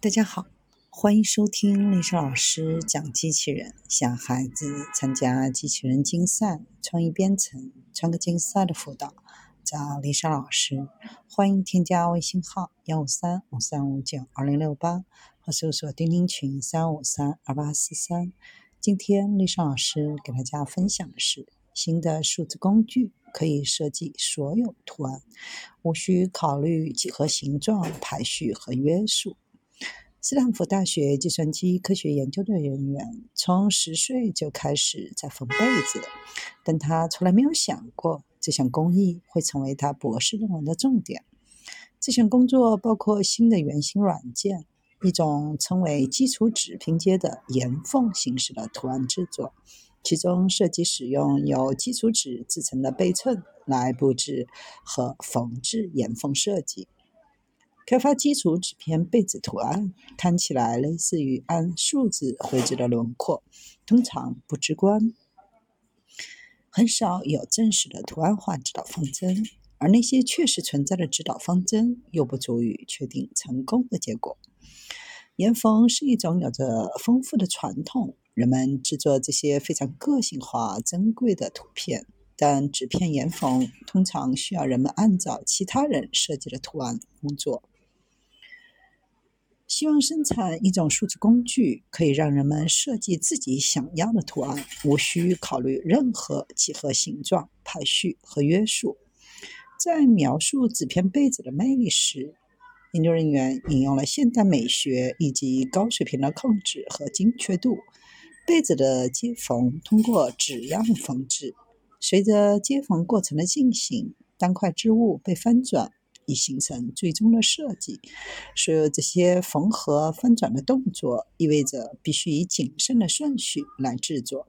大家好，欢迎收听丽莎老师讲机器人，想孩子参加机器人竞赛、创意编程、创客竞赛的辅导，找丽莎老师。欢迎添加微信号幺五三五三五九二零六八，或搜索钉钉群三五三二八四三。今天丽莎老师给大家分享的是新的数字工具，可以设计所有图案，无需考虑几何形状、排序和约束。斯坦福大学计算机科学研究的人员从十岁就开始在缝被子，但他从来没有想过这项工艺会成为他博士论文的重点。这项工作包括新的圆形软件，一种称为基础纸拼接的岩缝形式的图案制作，其中涉及使用由基础纸制成的背衬来布置和缝制岩缝设计。开发基础纸片被子图案看起来类似于按数字绘制的轮廓，通常不直观，很少有正式的图案化指导方针，而那些确实存在的指导方针又不足以确定成功的结果。岩缝是一种有着丰富的传统，人们制作这些非常个性化、珍贵的图片，但纸片岩缝通常需要人们按照其他人设计的图案工作。希望生产一种数字工具，可以让人们设计自己想要的图案，无需考虑任何几何形状、排序和约束。在描述纸片被子的魅力时，研究人员引用了现代美学以及高水平的控制和精确度。被子的接缝通过纸样缝制，随着接缝过程的进行，单块织物被翻转。以形成最终的设计。所有这些缝合、翻转的动作，意味着必须以谨慎的顺序来制作。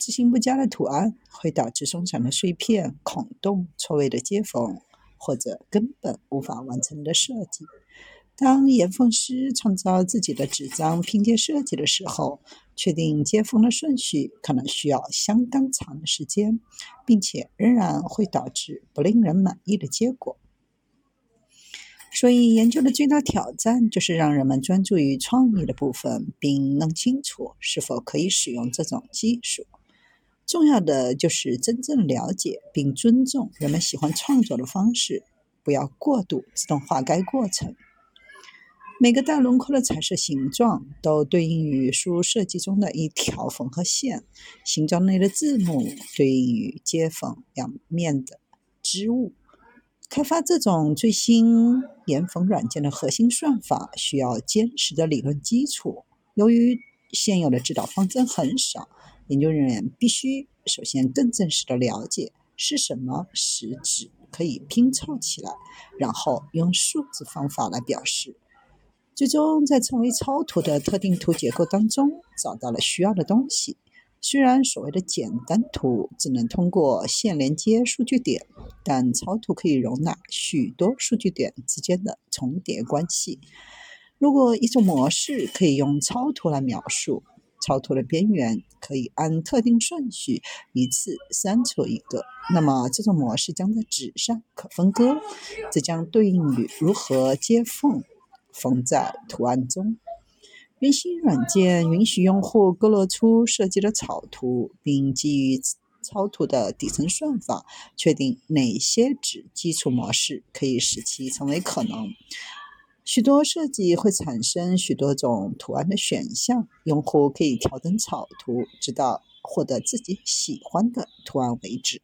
执行不佳的图案会导致松散的碎片、孔洞、错位的接缝，或者根本无法完成的设计。当岩缝师创造自己的纸张拼接设计的时候，确定接缝的顺序可能需要相当长的时间，并且仍然会导致不令人满意的结果。所以，研究的最大挑战就是让人们专注于创意的部分，并弄清楚是否可以使用这种技术。重要的就是真正了解并尊重人们喜欢创作的方式，不要过度自动化该过程。每个带轮廓的彩色形状都对应于书设计中的一条缝合线，形状内的字母对应于接缝两面的织物。开发这种最新岩缝软件的核心算法需要坚实的理论基础。由于现有的指导方针很少，研究人员必须首先更正式的了解是什么使纸可以拼凑起来，然后用数字方法来表示。最终在称为超图的特定图结构当中找到了需要的东西。虽然所谓的简单图只能通过线连接数据点，但超图可以容纳许多数据点之间的重叠关系。如果一种模式可以用超图来描述，超图的边缘可以按特定顺序一次删除一个，那么这种模式将在纸上可分割。这将对应于如何接缝缝在图案中。原型软件允许用户勾勒出设计的草图，并基于草图的底层算法，确定哪些纸基础模式可以使其成为可能。许多设计会产生许多种图案的选项，用户可以调整草图，直到获得自己喜欢的图案为止。